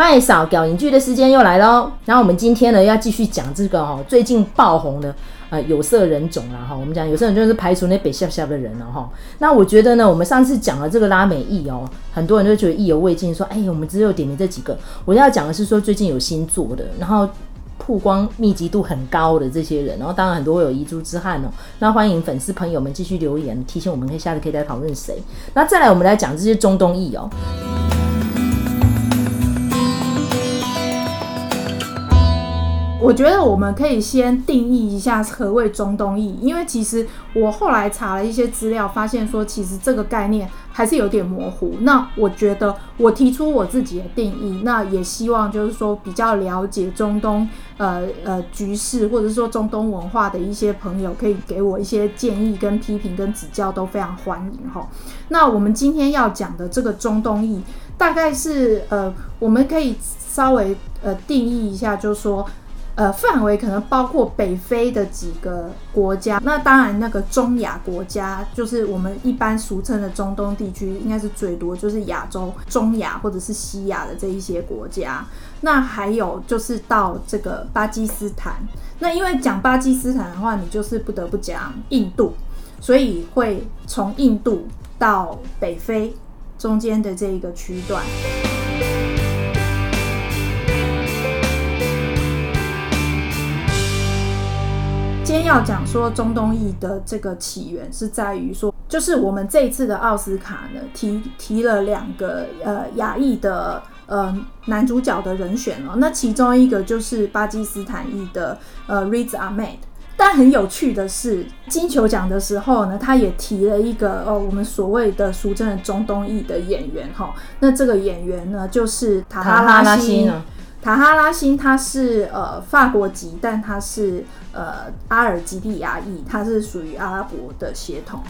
麦嫂搞影剧的时间又来喽。然后我们今天呢要继续讲这个哦，最近爆红的呃有色人种啦哈。我们讲有色人种就是排除那北下下的人了哈。那我觉得呢，我们上次讲了这个拉美裔哦，很多人都觉得意犹未尽，说哎，我们只有点名这几个。我要讲的是说最近有新做的，然后。曝光密集度很高的这些人，然后当然很多会有遗珠之憾哦。那欢迎粉丝朋友们继续留言提醒我们，可以下次可以再讨论谁。那再来，我们来讲这些中东裔哦。我觉得我们可以先定义一下何谓中东裔，因为其实我后来查了一些资料，发现说其实这个概念还是有点模糊。那我觉得我提出我自己的定义，那也希望就是说比较了解中东呃呃局势或者说中东文化的一些朋友，可以给我一些建议跟批评跟指教，都非常欢迎哈。那我们今天要讲的这个中东裔，大概是呃我们可以稍微呃定义一下，就是说。呃，范围可能包括北非的几个国家，那当然那个中亚国家，就是我们一般俗称的中东地区，应该是最多，就是亚洲中亚或者是西亚的这一些国家。那还有就是到这个巴基斯坦，那因为讲巴基斯坦的话，你就是不得不讲印度，所以会从印度到北非中间的这一个区段。今天要讲说中东裔的这个起源是在于说，就是我们这一次的奥斯卡呢提提了两个呃亚裔的呃男主角的人选哦，那其中一个就是巴基斯坦裔的呃 Riz Ahmed，但很有趣的是金球奖的时候呢，他也提了一个哦我们所谓的俗称的中东裔的演员哈，那这个演员呢就是塔哈拉辛。塔塔哈拉星他是呃法国籍，但他是呃阿尔及利亚裔，他是属于阿拉伯的血统，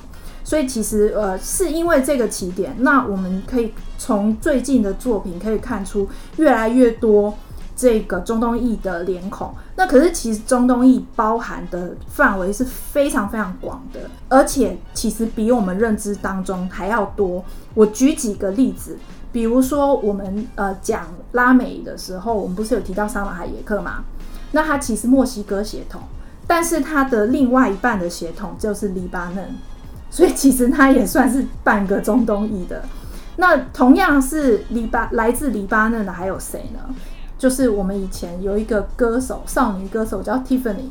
所以其实呃是因为这个起点，那我们可以从最近的作品可以看出越来越多这个中东裔的脸孔。那可是其实中东裔包含的范围是非常非常广的，而且其实比我们认知当中还要多。我举几个例子。比如说，我们呃讲拉美的时候，我们不是有提到沙马海耶克吗？那他其实墨西哥血统，但是他的另外一半的血统就是黎巴嫩，所以其实他也算是半个中东裔的。那同样是黎巴来自黎巴嫩的还有谁呢？就是我们以前有一个歌手，少女歌手叫 Tiffany，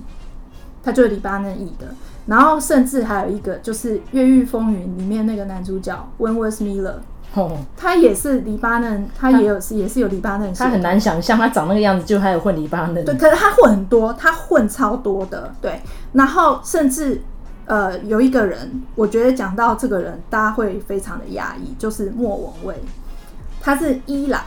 她就是黎巴嫩裔的。然后甚至还有一个就是《越狱风云》里面那个男主角 Wentworth Miller。哦，他也是黎巴嫩，他也有是也是有黎巴嫩。他很难想象他长那个样子，就还有混黎巴嫩。对，可是他混很多，他混超多的。对，然后甚至呃有一个人，我觉得讲到这个人，大家会非常的压抑，就是莫文蔚，他是伊朗，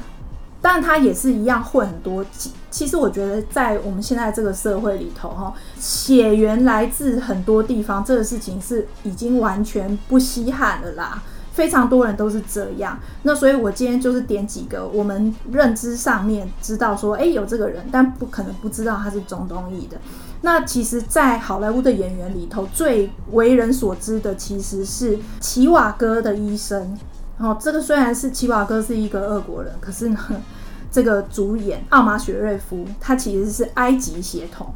但他也是一样混很多。其实我觉得在我们现在这个社会里头，哈，血缘来自很多地方，这个事情是已经完全不稀罕了啦。非常多人都是这样，那所以我今天就是点几个我们认知上面知道说，哎，有这个人，但不可能不知道他是中东裔的。那其实，在好莱坞的演员里头，最为人所知的其实是齐瓦哥的医生。然后这个虽然是齐瓦哥是一个俄国人，可是呢，这个主演奥马雪瑞夫他其实是埃及血统。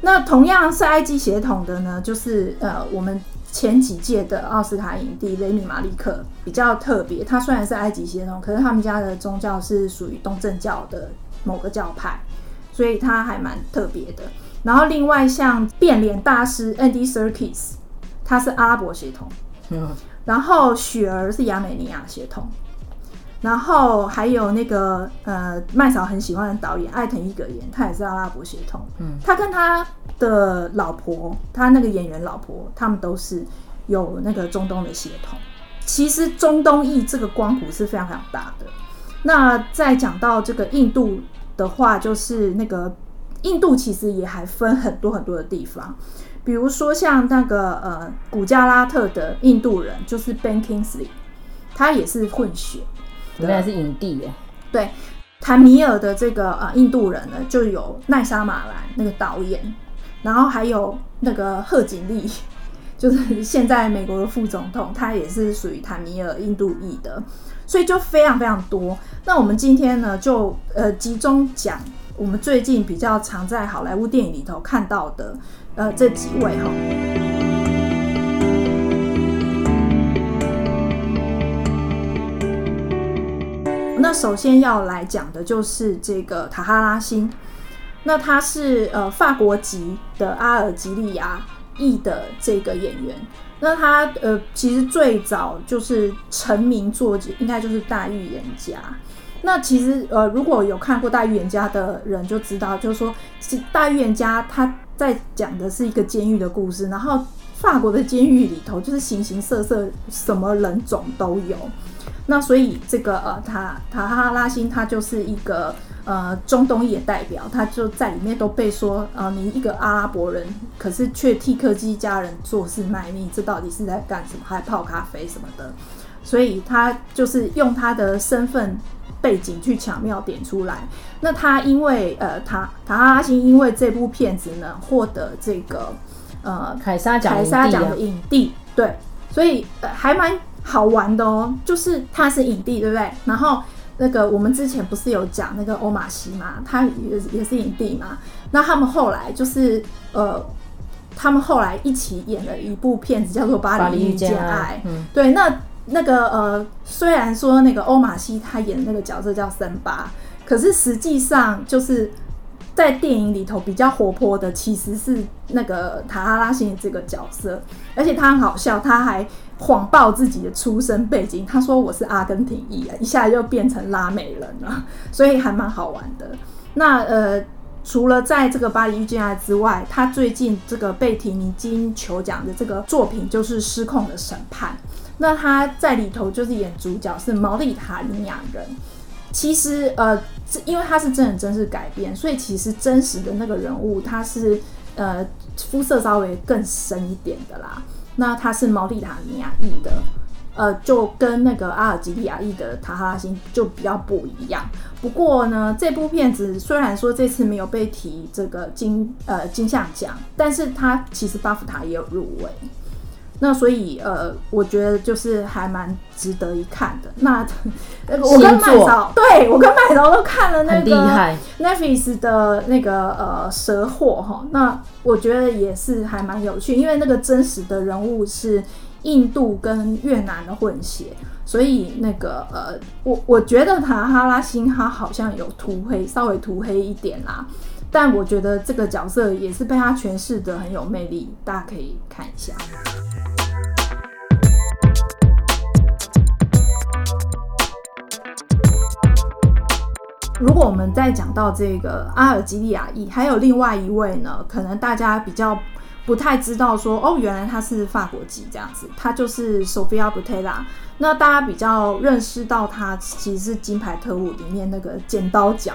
那同样是埃及血统的呢，就是呃我们。前几届的奥斯卡影帝雷米马利克比较特别，他虽然是埃及血统，可是他们家的宗教是属于东正教的某个教派，所以他还蛮特别的。然后另外像变脸大师 Andy Serkis，他是阿拉伯血统，嗯，然后雪儿是亚美尼亚血统。然后还有那个呃，麦嫂很喜欢的导演艾腾伊格言，他也是阿拉伯血统。嗯，他跟他的老婆，他那个演员老婆，他们都是有那个中东的血统。其实中东裔这个光谱是非常非常大的。那再讲到这个印度的话，就是那个印度其实也还分很多很多的地方，比如说像那个呃古加拉特的印度人，就是 Ben Kingsley，他也是混血。原来是影帝耶，对，坦米尔的这个呃印度人呢，就有奈莎马兰那个导演，然后还有那个贺锦丽，就是现在美国的副总统，他也是属于坦米尔印度裔的。所以就非常非常多。那我们今天呢，就呃集中讲我们最近比较常在好莱坞电影里头看到的呃这几位哈。那首先要来讲的就是这个塔哈拉星，那他是呃法国籍的阿尔及利亚裔的这个演员。那他呃其实最早就是成名作，应该就是《大预言家》。那其实呃如果有看过《大预言家》的人就知道，就是说《大预言家》他在讲的是一个监狱的故事，然后法国的监狱里头就是形形色色，什么人种都有。那所以这个呃塔塔哈拉辛他就是一个呃中东裔的代表，他就在里面都被说呃你一个阿拉伯人，可是却替科基家人做事卖命，这到底是在干什么？还泡咖啡什么的，所以他就是用他的身份背景去巧妙点出来。那他因为呃塔塔哈拉辛因为这部片子呢获得这个呃凯撒奖凯撒奖的影帝，对，所以呃还蛮。好玩的哦，就是他是影帝，对不对？然后那个我们之前不是有讲那个欧马西嘛，他也也是影帝嘛。那他们后来就是呃，他们后来一起演了一部片子，叫做《巴黎遇见爱》。嗯，对，那那个呃，虽然说那个欧马西他演的那个角色叫森巴，可是实际上就是。在电影里头比较活泼的其实是那个塔哈拉辛这个角色，而且他很好笑，他还谎报自己的出生背景，他说我是阿根廷裔，一下就变成拉美人了，所以还蛮好玩的。那呃，除了在这个巴黎遇见爱之外，他最近这个被提名金球奖的这个作品就是《失控的审判》，那他在里头就是演主角是毛利塔尼亚人。其实，呃，因为他是真人真事改编，所以其实真实的那个人物他是呃肤色稍微更深一点的啦。那它是毛利塔尼亚裔的，呃，就跟那个阿尔及利亚裔的塔哈拉星就比较不一样。不过呢，这部片子虽然说这次没有被提这个金呃金像奖，但是它其实巴福塔也有入围。那所以呃，我觉得就是还蛮值得一看的。那 那个我跟麦嫂，对我跟麦嫂都看了那个 Netflix 的那个呃蛇货哈。那我觉得也是还蛮有趣，因为那个真实的人物是印度跟越南的混血，所以那个呃，我我觉得塔哈拉辛哈好像有涂黑，稍微涂黑一点啦。但我觉得这个角色也是被他诠释的很有魅力，大家可以看一下。如果我们再讲到这个阿尔及利亚裔，还有另外一位呢，可能大家比较不太知道说，哦，原来他是法国籍这样子，他就是 Sophia Butella。那大家比较认识到他，其实是《金牌特务》里面那个剪刀脚，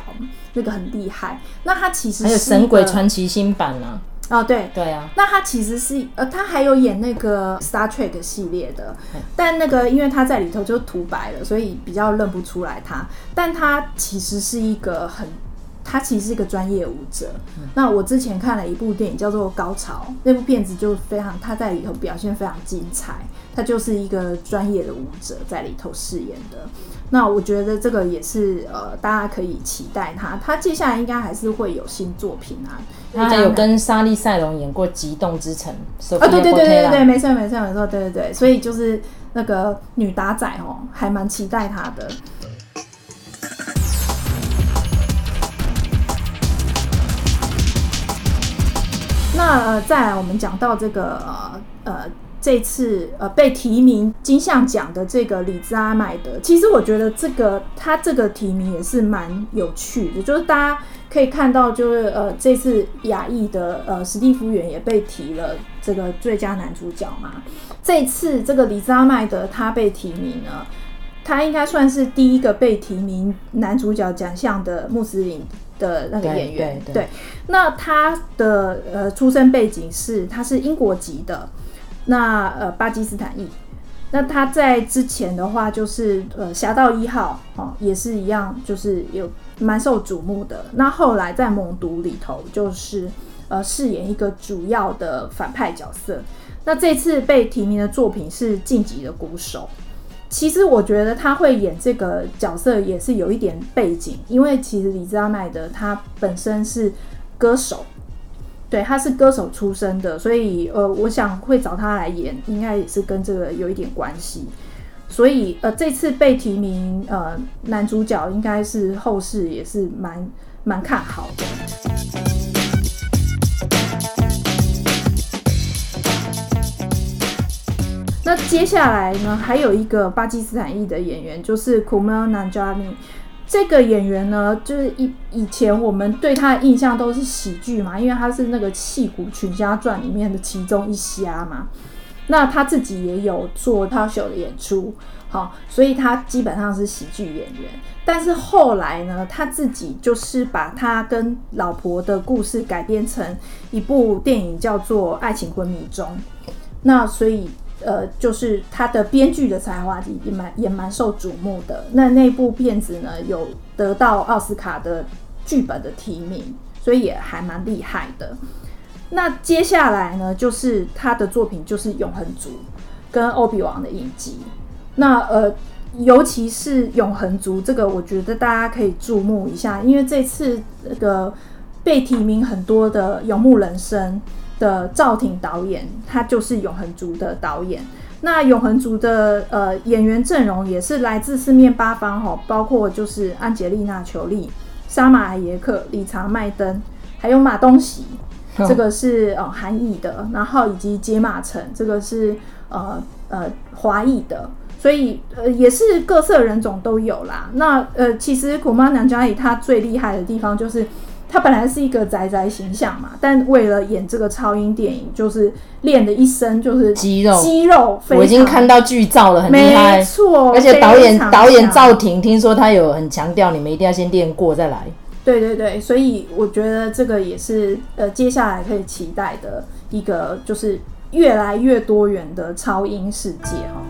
那个很厉害。那他其实是还有《神鬼传奇》新版呢。哦，对对啊，那他其实是呃，他还有演那个 Star Trek 系列的，但那个因为他在里头就涂白了，所以比较认不出来他。但他其实是一个很，他其实是一个专业舞者。嗯。那我之前看了一部电影叫做《高潮》，那部片子就非常，他在里头表现非常精彩，他就是一个专业的舞者在里头饰演的。那我觉得这个也是呃，大家可以期待他，他接下来应该还是会有新作品啊。他有跟莎莉赛隆演过《极冻之城》啊，对对对对对，没错没错没错，对对对，所以就是那个女打仔哦，还蛮期待他的。那呃，再来我们讲到这个呃呃。这次呃被提名金像奖的这个李兹阿麦德，其实我觉得这个他这个提名也是蛮有趣的，就是大家可以看到，就是呃这次亚裔的呃史蒂夫·元也被提了这个最佳男主角嘛。这次这个李兹阿麦德他被提名呢，他应该算是第一个被提名男主角奖项的穆斯林的那个演员。对，那他的呃出生背景是他是英国籍的。那呃，巴基斯坦裔，那他在之前的话就是呃，侠盗一号哦，也是一样，就是有蛮受瞩目的。那后来在猛毒里头，就是呃，饰演一个主要的反派角色。那这次被提名的作品是《晋级的鼓手》。其实我觉得他会演这个角色也是有一点背景，因为其实李兹阿麦德他本身是歌手，对，他是歌手出身的，所以呃，我想会找他来演，应该也是跟这个有一点关系。所以呃，这次被提名呃男主角，应该是后世也是蛮蛮看好的。那接下来呢，还有一个巴基斯坦裔的演员，就是 Kumail Nanjiani。这个演员呢，就是以以前我们对他的印象都是喜剧嘛，因为他是那个《戏骨群侠传》里面的其中一侠嘛。那他自己也有做 talk show 的演出，好，所以他基本上是喜剧演员。但是后来呢，他自己就是把他跟老婆的故事改编成一部电影，叫做《爱情昏迷中》。那所以。呃，就是他的编剧的才华也蛮也蛮受瞩目的。那那部片子呢，有得到奥斯卡的剧本的提名，所以也还蛮厉害的。那接下来呢，就是他的作品就是《永恒族》跟《欧比王》的影集。那呃，尤其是《永恒族》这个，我觉得大家可以注目一下，因为这次那个被提名很多的《游牧人生》的赵婷导演，他就是《永恒族》的导演。那《永恒族》的呃演员阵容也是来自四面八方哈，包括就是安杰丽娜·裘丽、沙马尔耶克、理查·麦登，还有马东锡，这个是呃韩裔的，然后以及杰马城，这个是呃呃华裔的，所以呃也是各色人种都有啦。那呃其实古曼南加里他最厉害的地方就是。他本来是一个宅宅形象嘛，但为了演这个超英电影，就是练的一身就是肌肉，肌肉。我已经看到剧照了，很厉害，没错。而且导演导演赵婷，听说他有很强调，你们一定要先练过再来。对对对，所以我觉得这个也是呃，接下来可以期待的一个，就是越来越多元的超英世界哈。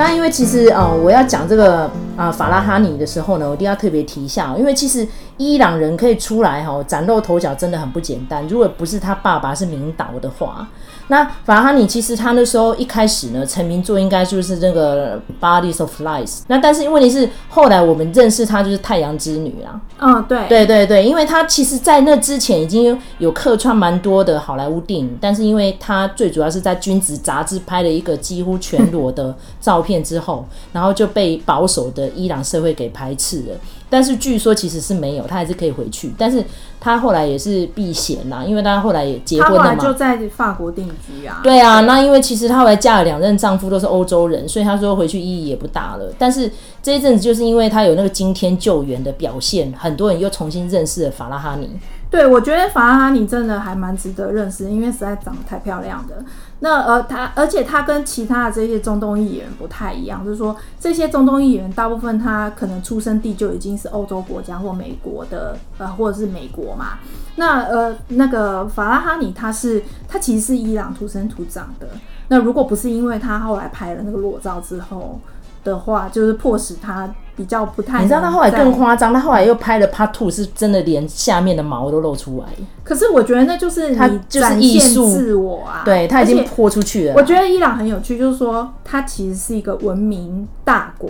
那因为其实呃，我要讲这个啊、法拉哈尼的时候呢，我一定要特别提一下，因为其实伊朗人可以出来哈崭露头角，真的很不简单。如果不是他爸爸是明导的话。那法拉哈尼其实他那时候一开始呢，成名作应该就是那个 Bodies of Lies。那但是问题是后来我们认识他就是太阳之女啦。嗯、哦，对，对对对，因为他其实在那之前已经有客串蛮多的好莱坞电影，但是因为他最主要是在《君子》杂志拍了一个几乎全裸的照片之后，然后就被保守的伊朗社会给排斥了。但是据说其实是没有，他还是可以回去。但是他后来也是避嫌啦，因为他后来也结婚了嘛。他后来就在法国定居啊。对啊，那因为其实她后来嫁了两任丈夫都是欧洲人，所以她说回去意义也不大了。但是这一阵子就是因为她有那个惊天救援的表现，很多人又重新认识了法拉哈尼。对，我觉得法拉哈尼真的还蛮值得认识，因为实在长得太漂亮的。那呃，他而且他跟其他的这些中东裔演员不太一样，就是说这些中东裔演员大部分他可能出生地就已经是欧洲国家或美国的，呃，或者是美国嘛。那呃，那个法拉哈尼他是他其实是伊朗土生土长的。那如果不是因为他后来拍了那个裸照之后的话，就是迫使他。比较不太，你知道他后来更夸张，他后来又拍了 Part Two，是真的连下面的毛都露出来。可是我觉得那就是他就是艺术自我啊，对，他已经泼出去了。我觉得伊朗很有趣，就是说他其实是一个文明大国，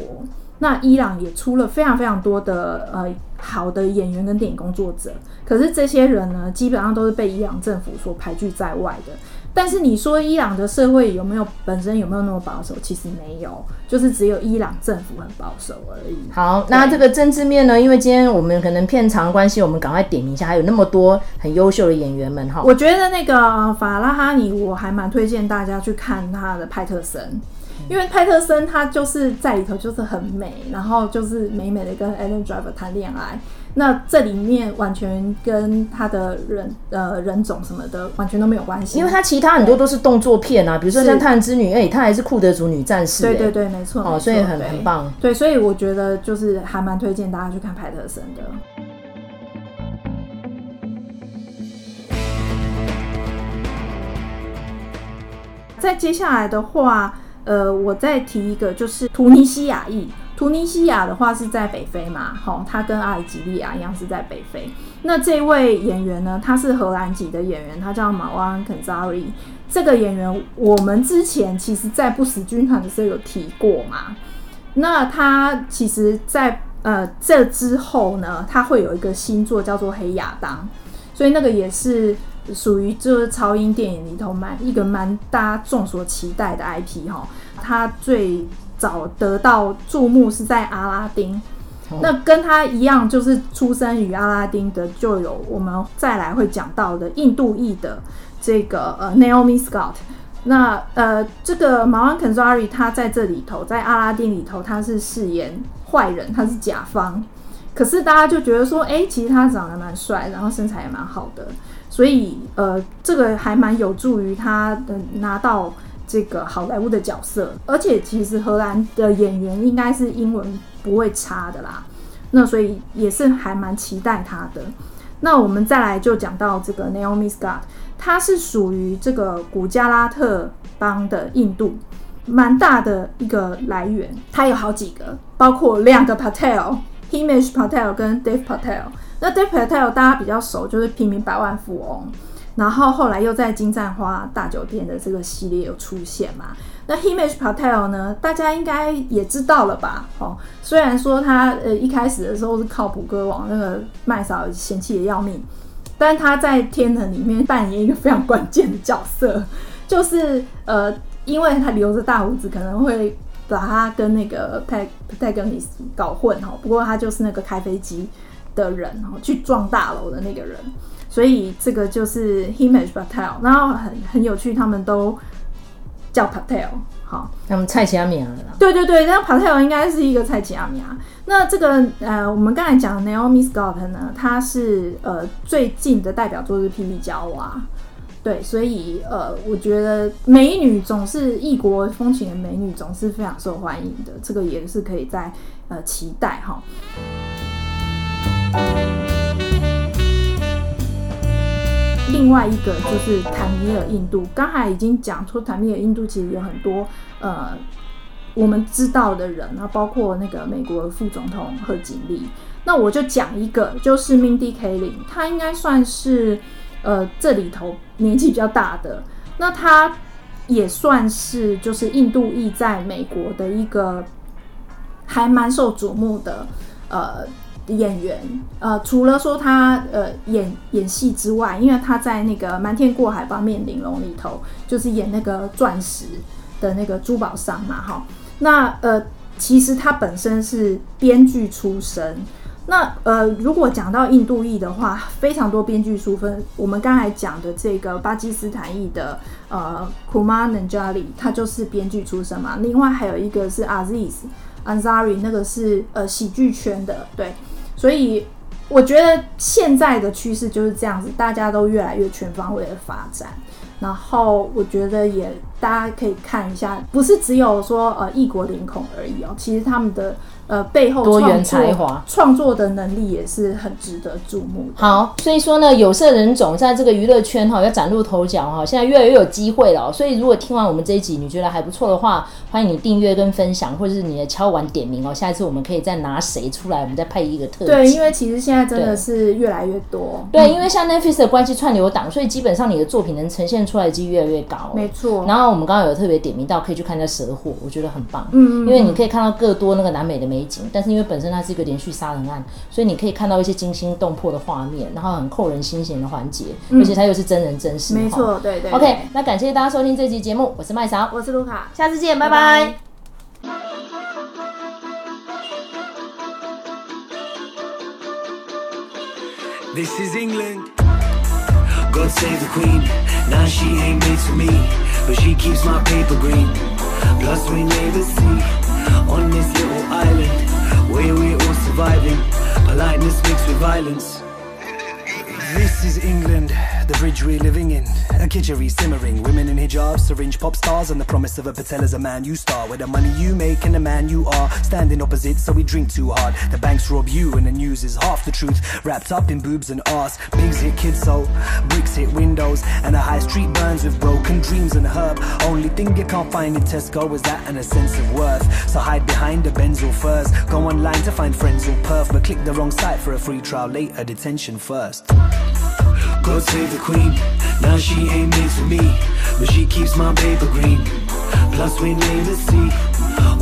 那伊朗也出了非常非常多的呃好的演员跟电影工作者，可是这些人呢，基本上都是被伊朗政府所排拒在外的。但是你说伊朗的社会有没有本身有没有那么保守？其实没有，就是只有伊朗政府很保守而已。好，那这个政治面呢？因为今天我们可能片长关系，我们赶快点名一下，还有那么多很优秀的演员们哈。我觉得那个法拉哈尼，我还蛮推荐大家去看他的派特森。因为派特森他就是在里头就是很美，然后就是美美的跟 Adam Driver 谈恋爱。那这里面完全跟他的人呃人种什么的完全都没有关系，因为他其他很多都是动作片啊，比如说像《太阳之女》，哎，他还是库德族女战士，对对对，没错，哦，所以很很棒。对，所以我觉得就是还蛮推荐大家去看派特森的。在接下来的话。呃，我再提一个，就是突尼西亚裔。突尼西亚的话是在北非嘛，好，他跟阿尔及利亚一样是在北非。那这位演员呢，他是荷兰籍的演员，他叫马瓦恩肯扎瑞。这个演员我们之前其实在不死军团的时候有提过嘛。那他其实在呃这之后呢，他会有一个新作叫做《黑亚当》，所以那个也是属于就是超英电影里头蛮一个蛮大家众所期待的 IP 哈。他最早得到注目是在阿拉丁，那跟他一样就是出生于阿拉丁的，就有我们再来会讲到的印度裔的这个呃 Naomi Scott。那呃这个马万肯扎瑞他在这里头，在阿拉丁里头他是饰演坏人，他是甲方，可是大家就觉得说，哎，其实他长得蛮帅，然后身材也蛮好的，所以呃这个还蛮有助于他的拿到。这个好莱坞的角色，而且其实荷兰的演员应该是英文不会差的啦，那所以也是还蛮期待他的。那我们再来就讲到这个 Naomi Scott，他是属于这个古加拉特邦的印度，蛮大的一个来源。他有好几个，包括两个 Patel，Himesh Patel 跟 Dave Patel。那 Dave Patel 大家比较熟，就是平民百万富翁。然后后来又在金盏花大酒店的这个系列有出现嘛？那 Himesh Patel 呢？大家应该也知道了吧？哦，虽然说他呃一开始的时候是靠谱歌王那个麦嫂嫌弃的要命，但他在天能里面扮演一个非常关键的角色，就是呃，因为他留着大胡子，可能会把他跟那个 Protagonist 搞混哦。不过他就是那个开飞机的人，去撞大楼的那个人。所以这个就是 Himesh Patel，然后很很有趣，他们都叫 Patel，好，他们蔡奇阿米亚对对对，那 Patel 应该是一个蔡奇阿米亚。那这个呃，我们刚才讲 Naomi Scott 呢，他是呃最近的代表作是《霹雳娇娃》，对，所以呃，我觉得美女总是异国风情的美女总是非常受欢迎的，这个也是可以在呃期待哈。另外一个就是坦米尔印度，刚才已经讲出坦米尔印度其实有很多呃我们知道的人，那包括那个美国副总统贺锦丽。那我就讲一个，就是 Mindy Kaling，她应该算是呃这里头年纪比较大的，那她也算是就是印度裔在美国的一个还蛮受瞩目的呃。演员，呃，除了说他呃演演戏之外，因为他在那个《瞒天过海方面玲珑》里头，就是演那个钻石的那个珠宝商嘛，哈。那呃，其实他本身是编剧出身。那呃，如果讲到印度裔的话，非常多编剧出身。我们刚才讲的这个巴基斯坦裔的呃，Kumar Nanjiani，他就是编剧出身嘛。另外还有一个是 Aziz Ansari，那个是呃喜剧圈的，对。所以我觉得现在的趋势就是这样子，大家都越来越全方位的发展。然后我觉得也大家可以看一下，不是只有说呃异国脸孔而已哦，其实他们的。呃，背后多元才华、创作的能力也是很值得注目的。好，所以说呢，有色人种在这个娱乐圈哈要崭露头角哈，现在越来越有机会了。所以如果听完我们这一集你觉得还不错的话，欢迎你订阅跟分享，或者是你的敲碗点名哦。下一次我们可以再拿谁出来，我们再配一个特辑。对，因为其实现在真的是越来越多。对，因为像 Netflix 的关系串流档，所以基本上你的作品能呈现出来的机率越来越高。没错。然后我们刚刚有特别点名到可以去看一下蛇火我觉得很棒嗯因为你可以看到更多那个南美的美景但是因为本身它是一个连续杀人案所以你可以看到一些惊心动魄的画面然后很扣人心弦的环节而且它又是真人真事没错对对 ok 那感谢大家收听这期节目我是麦勺我是卢卡。下次见拜拜。this is england. But she keeps my paper green. Plus we never see On this little island Where we're all surviving. Politeness mixed with violence. This is England bridge we're living in, a kitchery simmering. Women in hijabs, syringe pop stars, and the promise of a patel as a man you star. Where the money you make and the man you are standing opposite, so we drink too hard. The banks rob you, and the news is half the truth. Wrapped up in boobs and arse. Bigs hit kids so, bricks hit windows, and the high street burns with broken dreams and herb. Only thing you can't find in Tesco is that and a sense of worth. So hide behind the Benzel furs. Go online to find friends or perf, but click the wrong site for a free trial later, detention first. God save the queen. Now she ain't made for me, but she keeps my paper green. Plus we lay the sea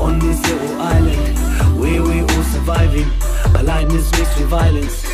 on this little island where we're all surviving. Politeness mixed with violence.